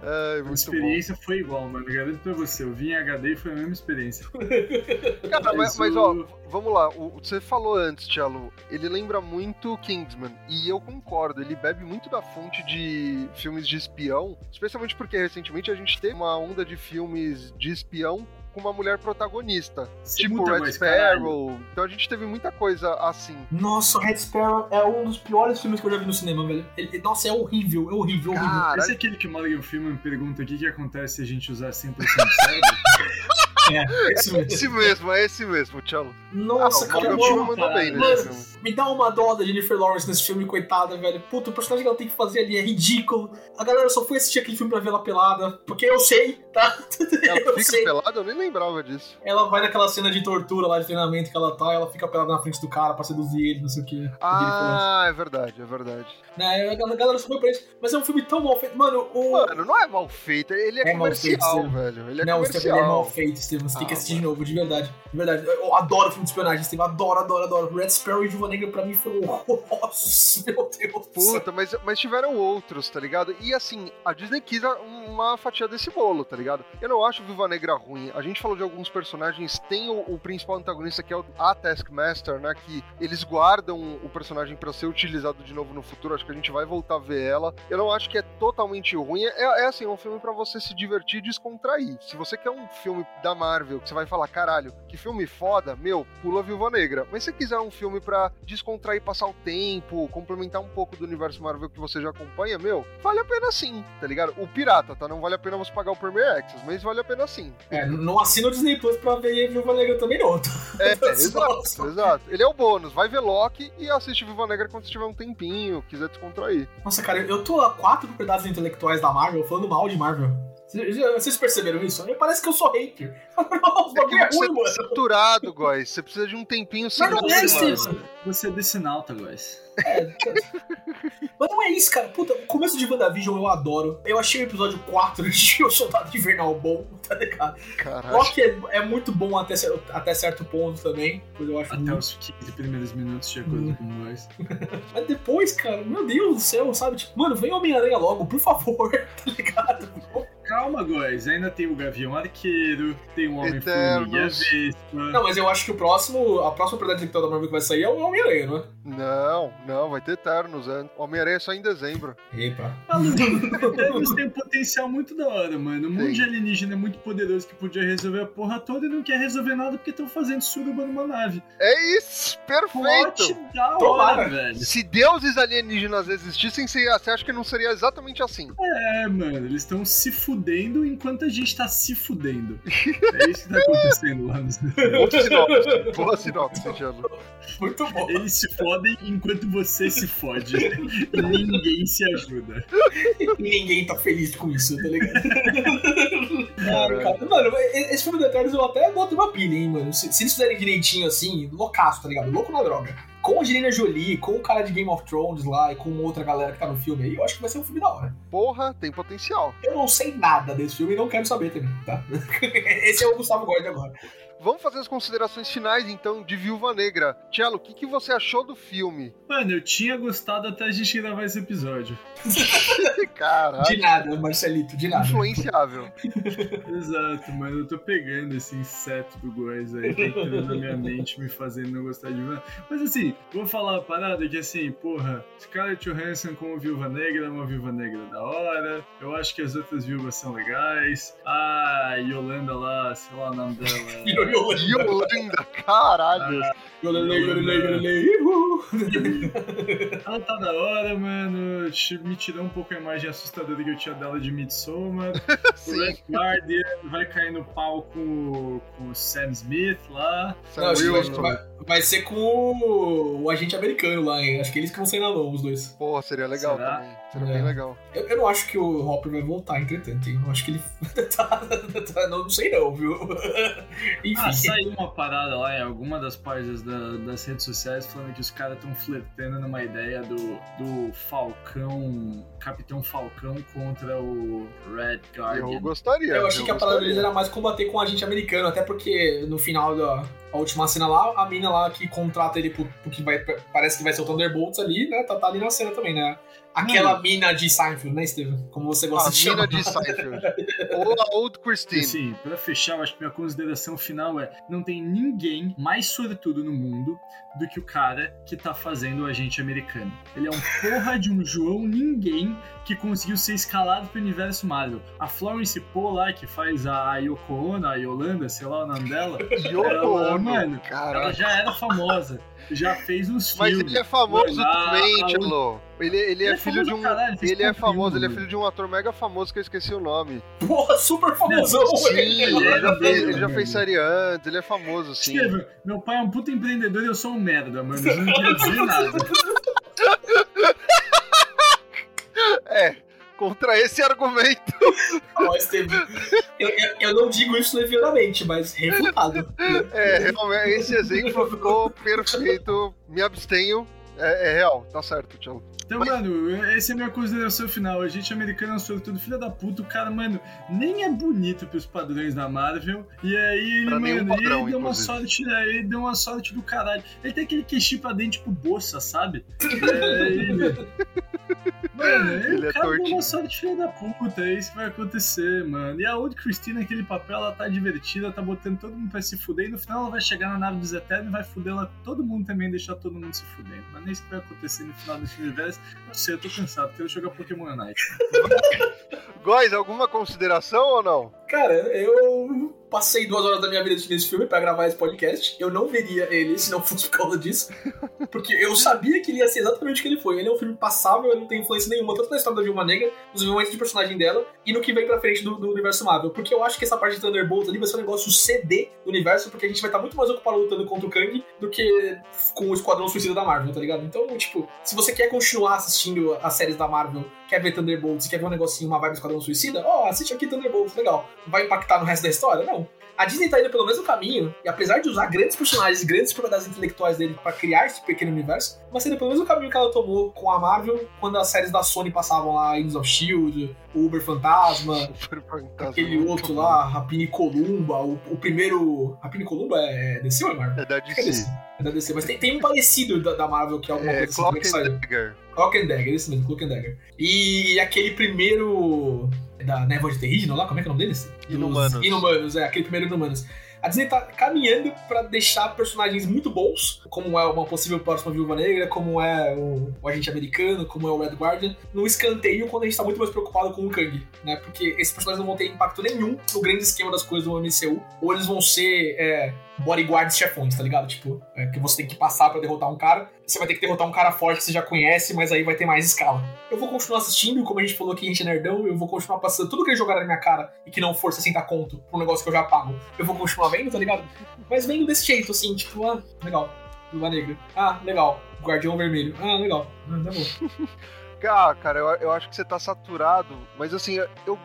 S2: Ai,
S4: A
S2: muito
S4: experiência foi igual, mano. Garanto pra você. Eu vim em HD e foi a mesma experiência.
S2: bom. Cara, mas, mas,
S4: o-
S2: ó, vamos lá. O, você falou antes, Tchelo, ele lembra muito Kingsman. E eu concordo, ele bebe muito da fonte de filmes de espião, especialmente porque recentemente a gente teve uma onda de filmes de espião com uma mulher protagonista.
S4: Se
S2: tipo Red
S4: mais, caralho.
S2: Sparrow. Então a gente teve muita coisa assim.
S3: Nossa, Red Sparrow é um dos piores filmes que eu já vi no cinema, velho. Ele- nossa, é horrível, é horrível, horrível.
S2: Cara,
S4: Esse é aquele que o Morgan Freeman pergunta o que, que acontece se a gente usar 100% cérebro.
S3: É, isso mesmo.
S2: esse mesmo, é esse mesmo, Tchelo.
S3: Nossa,
S2: Ah, o
S3: cara,
S2: Morgan
S3: mano,
S2: Freeman mandou bem nesse filme.
S3: Me dá uma dó da Jennifer Lawrence nesse filme, coitada, velho. Puta, o personagem que ela tem que fazer ali é ridículo. A galera só foi assistir aquele filme pra ver ela pelada, porque eu sei, tá?
S2: Ela
S3: eu
S2: fica
S3: sei.
S2: pelada, eu nem lembrava disso.
S3: Ela vai naquela cena de tortura lá de treinamento que ela tá, ela fica pelada na frente do cara pra seduzir ele, não sei o que.
S2: Ah, é verdade, é verdade.
S3: Né, a galera só foi pra isso. Mas é um filme tão mal feito. Mano, o.
S2: Mano, não é mal feito, ele é,
S3: É mal feito,
S2: comercial,
S3: sim.
S2: velho. Ele é
S3: não, o Stephen é mal
S2: comercial.
S3: feito, Steven. Você tem que
S2: Ah,
S3: assistir de novo, de verdade. De verdade. Eu adoro filme de espionagem, Steven. Adoro, adoro, adoro. Red Sparrow e Viúva Negra pra mim foram horrorosos. Meu Deus.
S2: Puta, mas, mas tiveram outros, tá ligado? E assim, a Disney quis uma fatia desse bolo, tá ligado? Eu não acho Viva Negra ruim. A gente falou de alguns personagens, tem o, o principal antagonista que é o, a Taskmaster, né? Que eles guardam o personagem pra ser utilizado de novo no futuro. Acho que a gente vai voltar a ver ela. Eu não acho que é totalmente ruim. É, é assim, um filme pra você se divertir e descontrair. Se você quer um filme da Marvel que você vai falar, caralho, que filme foda, meu, pula Viúva Negra. Mas se quiser um filme pra descontrair, passar o tempo, complementar um pouco do universo Marvel que você já acompanha, meu, vale a pena sim, tá ligado? O Pirata, tá? Não vale a pena você pagar o Premier Access, mas vale a pena sim.
S3: É, não assina o Disney Plus pra ver Viúva Negra também, não.
S2: É, é,
S3: Nossa.
S2: exato, exato. Ele é o bônus. Vai ver Loki e assiste Viúva Negra quando você tiver um tempinho, quiser descontrair.
S3: Nossa, cara, eu tô a quatro propriedades intelectuais da Marvel falando mal de Marvel. Vocês perceberam isso? Parece que eu sou hater. o bagulho é,
S2: é
S3: ruim, mano.
S2: saturado, Góis. Você precisa de um tempinho sem
S3: Mas não é isso.
S4: Você é decenalta, Góis.
S3: É, mas não é isso, cara. Puta, o começo de WandaVision eu adoro. Eu achei o episódio 4 de O Soldado Invernal bom, tá ligado?
S2: Caralho.
S3: Loki é, é, muito bom até, até certo ponto também. Eu acho
S4: até muito... os 15 primeiros minutos de acordo hum. com nós.
S3: mas depois, cara, meu Deus do céu, sabe? Tipo, mano, vem Homem-Aranha logo, por favor, tá ligado?
S4: Calma, guys. Ainda tem o Gavião Arqueiro, tem o Homem-Formiga Vespa.
S3: Não, mas eu acho que o próximo, a próxima propriedade intelectual da Marvel que vai sair é o Homem-Aranha, não é?
S2: Não, não, vai ter Eternos. É. Homem-Aranha é só em dezembro.
S3: Epa.
S4: Eternos tem um potencial muito da hora, mano. O mundo de alienígena é muito poderoso que podia resolver a porra toda e não quer resolver nada porque estão fazendo suruba numa nave.
S2: É isso, perfeito.
S4: da hora, velho.
S2: Se deuses alienígenas existissem, você acha que não seria exatamente assim?
S4: É, mano, eles estão se fudendo enquanto a gente tá se fudendo. É isso que tá acontecendo lá
S2: Boa sinopse, boa sinopse,
S3: Muito bom.
S4: Eles se fodem enquanto você se fode. e ninguém se ajuda.
S3: E ninguém tá feliz com isso, tá ligado? cara, mano, esse filme do Eternos eu até boto uma pilha, hein, mano. Se, se eles fizerem direitinho assim, loucaço, tá ligado? Louco na droga com a Angelina Jolie, com o cara de Game of Thrones lá e com outra galera que tá no filme aí, eu acho que vai ser um filme da hora.
S2: Porra, tem potencial.
S3: Eu não sei nada desse filme e não quero saber também, tá? Esse é o Gustavo Gordon agora.
S2: Vamos fazer as considerações finais, então, de Viúva Negra. Tiago, o que, que você achou do filme?
S4: Mano, eu tinha gostado até a gente gravar esse episódio.
S2: Caralho.
S3: De nada, Marcelito, de nada.
S2: Influenciável.
S4: Exato, mano. Eu tô pegando esse inseto do Góis aí, tá entrando na minha mente, me fazendo não gostar de Viúva Mas assim, vou falar uma parada que assim, porra, Scarlett Johansson como Viúva Negra é uma Viúva Negra da hora. Eu acho que as outras viúvas são legais. Ah, Yolanda lá, sei lá o nome dela.
S2: Yolanda, caralho.
S3: Yolanda, Yolanda, Yolanda,
S4: Ela tá da hora, mano. Me tirou um pouco a imagem assustadora que eu tinha dela de Midsommar. o Red Guardian vai cair no pau com, com o Sam Smith lá.
S3: Não, Wilson. Vai, vai, ser com o, o, agente americano lá, hein? Acho que eles que vão sair na mão, os dois.
S2: Pô, seria legal Será? também. Seria é. bem legal.
S3: Eu, eu, não acho que o Hopper vai voltar, entretanto, hein? Eu acho que ele. tá, tá, não, não sei não, viu?
S4: Enfim. Ah, saiu uma parada lá em alguma das páginas da, das redes sociais falando que os caras estão flertando numa ideia do, do Falcão, Capitão Falcão contra o Red Guardian.
S2: Eu gostaria.
S3: Eu achei eu que a parada deles era mais combater com o agente americano, até porque no final da a última cena lá, a mina lá que contrata ele porque vai, parece que vai ser o Thunderbolts ali, né? Tá, tá ali na cena também, né? Aquela hum. mina de Seinfeld, né, Steven? Como você gosta
S2: a
S3: de chamar.
S2: A mina de Seinfeld. Ou a Old Christine.
S4: Sim, pra fechar, eu acho que minha consideração final é: não tem ninguém mais sortudo no mundo do que o cara que tá fazendo o agente americano. Ele é um porra de um João ninguém que conseguiu ser escalado pro universo Marvel. A Florence Poe lá, que faz a Yoko Ono, a Yolanda, sei lá o nome dela.
S2: Yoko ela, Ono,
S4: mano,
S2: Caraca.
S4: ela já era famosa. Já fez uns
S2: Mas
S4: filmes.
S2: ele é famoso também, Tilo. Ele, ele, é, é filho de um. Ele é famoso, ele é filho de um ator mega famoso que eu esqueci o nome.
S3: Porra, super famosão,
S2: Sim, ele, ele, já fez, ele já fez série antes, ele é famoso, sim.
S4: Steven, meu pai é um puta empreendedor e eu sou um merda, mano. Eu não dizer nada.
S2: É, contra esse argumento.
S3: eu, eu, não digo isso levianamente, mas refutado.
S2: É, realmente, esse exemplo ficou perfeito. Me abstenho. É, é real, tá certo, tchau.
S4: Então, Mas... mano, essa é a minha consideração final. A gente americano é sobretudo filho da puta. O cara, mano, nem é bonito pros padrões da Marvel. E aí ele, mano, padrão, ele deu uma sorte, né? Ele deu uma sorte do caralho. Ele tem aquele queixinho pra dentro, tipo, bolsa, sabe? É, ele... Mano, ele, é cara deu uma sorte filha da puta. É isso que vai acontecer, mano. E a Old Christine, aquele papel, ela tá divertida, tá botando todo mundo pra se fuder. E no final ela vai chegar na nave dos Eternos e vai fuder lá todo mundo também, deixar todo mundo se fudendo. Mas nem é isso que vai acontecer no final desse universo. Não sei, eu tô cansado, quero jogar Pokémon Night.
S2: Góis, alguma consideração ou não?
S3: Cara, eu passei duas horas da minha vida assistindo esse filme pra gravar esse podcast. Eu não veria ele se não fosse por causa disso. Porque eu sabia que ele ia ser exatamente o que ele foi. Ele é um filme passável, ele não tem influência nenhuma, tanto na história da Vilma Negra, nos desenvolvimentos de personagem dela, e no que vem pra frente do, do, universo Marvel. Porque eu acho que essa parte de Thunderbolts ali vai ser um negócio CD do universo, porque a gente vai estar muito mais ocupado lutando contra o Kang do que com o Esquadrão Suicida da Marvel, tá ligado? Então, tipo, se você quer continuar assistindo as séries da Marvel, quer ver Thunderbolts, quer ver um negocinho, uma vibe Esquadrão Suicida, ó, oh, assiste aqui Thunderbolts, legal. Vai impactar no resto da história? Não. A Disney tá indo pelo mesmo caminho, e apesar de usar grandes personagens, grandes propriedades intelectuais dele para criar esse pequeno universo, mas indo pelo mesmo caminho que ela tomou com a Marvel quando as séries da Sony passavam lá, Agents of Shield, o Uber Fantasma, aquele outro lá, Rapini Columba, o, o, primeiro. Rapini Columba é, é DC ou é Marvel?
S2: É da DC. É, DC.
S3: é da DC, mas tem, tem um parecido da, da, Marvel que é alguma
S2: é,
S3: coisa
S2: Clock assim, and Dagger.
S3: Clock and Dagger, esse mesmo, Clock and Dagger. E aquele primeiro da Névoa de Terrígeno lá, como é que é o nome deles?
S2: Inumanos.
S3: Inumanos, é, aquele primeiro Inumanos. A Disney tá caminhando para deixar personagens muito bons, como é uma possível próxima Viúva Negra, como é o, o, Agente Americano, como é o Red Guardian, no escanteio quando a gente tá muito mais preocupado com o Kang, né? Porque esses personagens não vão ter impacto nenhum no grande esquema das coisas do MCU, ou eles vão ser é, bodyguards chefões, tá ligado? Tipo, é, que você tem que passar para derrotar um cara. Você vai ter que derrotar um cara forte que você já conhece, mas aí vai ter mais escala. Eu vou continuar assistindo, como a gente falou aqui, a gente é nerdão, eu vou continuar passando tudo que eles jogaram na minha cara e que não for 60 conto pra um negócio que eu já pago. Eu vou continuar vendo, tá ligado? Mas vendo desse jeito, assim, tipo, ah, legal. Lua Negra. Ah, legal. Guardião Vermelho. Ah, legal. Ah, tá bom.
S2: ah, cara, eu, eu acho que você tá saturado, mas assim, eu.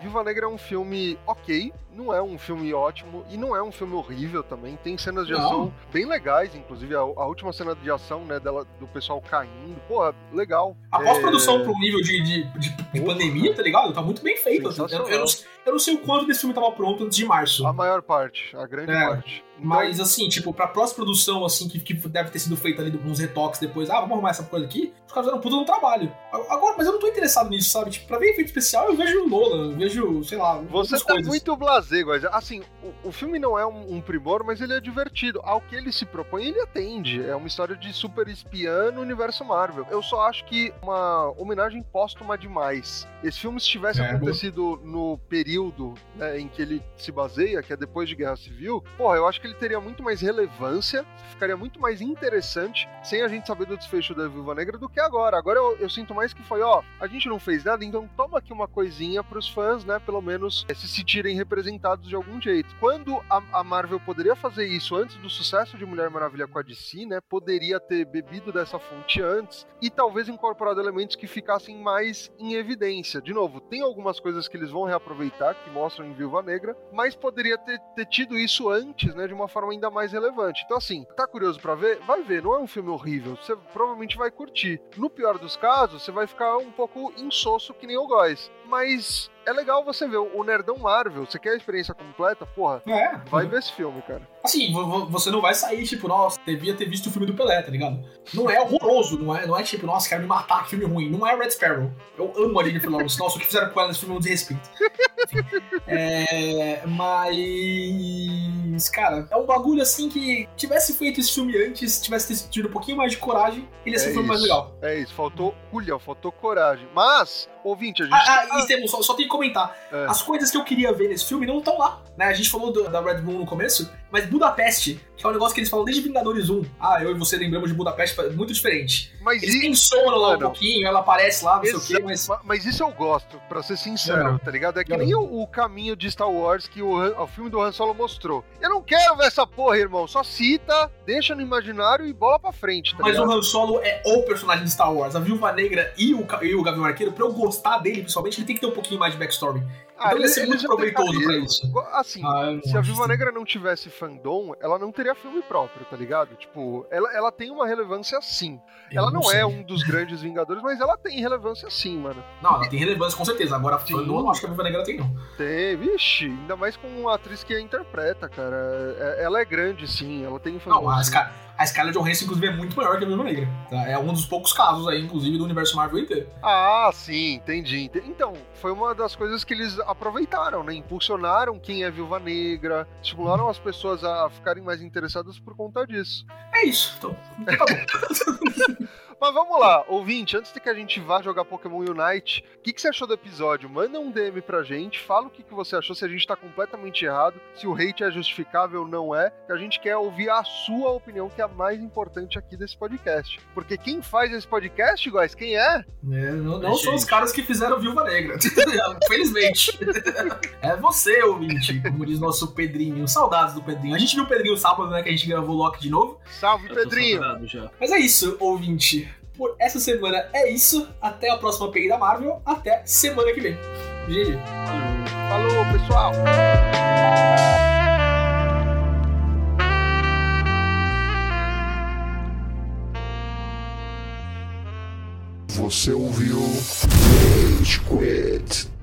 S2: Viva Negra é um filme ok, não é um filme ótimo e não é um filme horrível também. Tem cenas de ação não. bem legais, inclusive a, a, última cena de ação, né, dela, do pessoal caindo. Pô, legal.
S3: A pós-produção é... pro nível de, de, de, de pandemia, tá ligado? Tá muito bem feito. Assim. Eu, eu, não, eu, não, sei o quanto desse filme tava pronto antes de março.
S2: A maior parte, a grande é, parte.
S3: Então... Mas assim, tipo, pra pós-produção, assim, que, que deve ter sido feita ali uns retoques depois, ah, vamos arrumar essa coisa aqui, os caras fizeram puta no trabalho. Agora, mas eu não tô interessado nisso, sabe? Tipo, pra ver efeito especial, eu vejo o Nolan, eu vejo, sei lá.
S2: Você tá coisas. muito blasé, assim, o, o, filme não é um, um, primor, mas ele é divertido. Ao que ele se propõe, ele atende. É uma história de super espiã no universo Marvel. Eu só acho que uma homenagem póstuma demais. Esse filme, se tivesse é, acontecido no período né, em que ele se baseia, que é depois de Guerra Civil, porra, eu acho que ele teria muito mais relevância, ficaria muito mais interessante sem a gente saber do desfecho da Viúva Negra do que agora. Agora eu, eu sinto mais que foi, ó, a gente não fez nada, então toma aqui uma coisinha pros fãs, né, pelo menos é, se sentirem representados de algum jeito. Quando a, a, Marvel poderia fazer isso antes do sucesso de Mulher Maravilha com a DC, né? Poderia ter bebido dessa fonte antes e talvez incorporado elementos que ficassem mais em evidência. De novo, tem algumas coisas que eles vão reaproveitar, que mostram em Viúva Negra, mas poderia ter, ter tido isso antes, né? De uma forma ainda mais relevante. Então, assim, tá curioso para ver? Vai ver, não é um filme horrível. Você provavelmente vai curtir. No pior dos casos, você vai ficar um pouco insosso que nem o Góis. Mas é legal você ver o Nerdão Marvel. Você quer a experiência completa? Porra,
S3: é,
S2: vai ver esse filme, cara.
S3: Assim, você não vai sair tipo, nossa, devia ter visto o filme do Pelé, tá ligado? Não é horroroso, não é, não é tipo, nossa, quero me matar, filme ruim. Não é Red Sparrow. Eu amo a Jennifer Lawrence. Nossa, o que fizeram com ela nesse filme é um desrespeito. é, mas, cara, é um bagulho assim que tivesse feito esse filme antes, tivesse tido um pouquinho mais de coragem, ele ia ser é um filme mais legal.
S2: É isso, faltou culhão, faltou coragem. Mas, ouvinte, a gente.
S3: Ah, ah e temos, só, só tem que comentar. É. As coisas que eu queria ver nesse filme não estão lá. Né? A gente falou do, da Red Moon no começo, mas Budapeste, que é um negócio que eles falam desde Vingadores 1. Ah, eu e você lembramos de Budapeste, muito diferente. Mas eles pensam lá um pouquinho, ela aparece lá, não sei o quê, mas...
S2: Mas isso eu gosto, pra ser sincero, tá ligado? É que nem o, o, caminho de Star Wars que o, o filme do Han Solo mostrou. Eu não quero ver essa porra, irmão. Só cita, deixa no imaginário e bola pra frente, tá
S3: Mas
S2: ligado?
S3: o Han Solo é o personagem de Star Wars. A Viúva Negra e o, e o Gavião Arqueiro, pra eu gostar dele, principalmente, ele tem que ter um pouquinho mais de backstory. Ah, então ele, ele é muito proveitoso pra isso.
S2: Assim, ah, se a Viúva Negra não tivesse fandom, ela não teria filme próprio, tá ligado? Tipo, ela, ela tem uma relevância sim. Eu ela não, não é um dos grandes Vingadores, mas ela tem relevância sim, mano.
S3: Não, ela tem relevância com certeza. Agora, fandom, eu não acho que a Viúva Negra tem, não.
S2: Tem, vixe, ainda mais com uma atriz que a interpreta, cara. É, ela é grande, sim, ela tem fandom.
S3: Não, mas, cara a Scarlett Johansson, inclusive, é muito maior que a Viúva Negra. Tá? É um dos poucos casos aí, inclusive, do universo Marvel inteiro.
S2: Ah, sim, entendi. Então, foi uma das coisas que eles aproveitaram, né? Impulsionaram quem é Viúva Negra, estimularam as pessoas a ficarem mais interessadas por conta disso.
S3: É isso, então. tá bom.
S2: Mas vamos lá, ouvinte, antes de que a gente vá jogar Pokémon Unite, o que, que, você achou do episódio? Manda um DM pra gente, fala o que, que você achou, se a gente tá completamente errado, se o hate é justificável ou não é, que a gente quer ouvir a sua opinião, que é a mais importante aqui desse podcast. Porque quem faz esse podcast, guys, quem é?
S3: é não, não são os caras que fizeram Viúva Negra, felizmente. é você, ouvinte, como diz nosso Pedrinho. Saudades do Pedrinho. A gente viu o Pedrinho sábado, né, que a gente gravou o Loki de novo.
S2: Salve, Pedrinho!
S3: Mas é isso, ouvinte por essa semana é isso. Até a próxima PI da Marvel. Até semana que vem. GG.
S2: Falou, Falou pessoal.
S1: Você ouviu Rage Quit.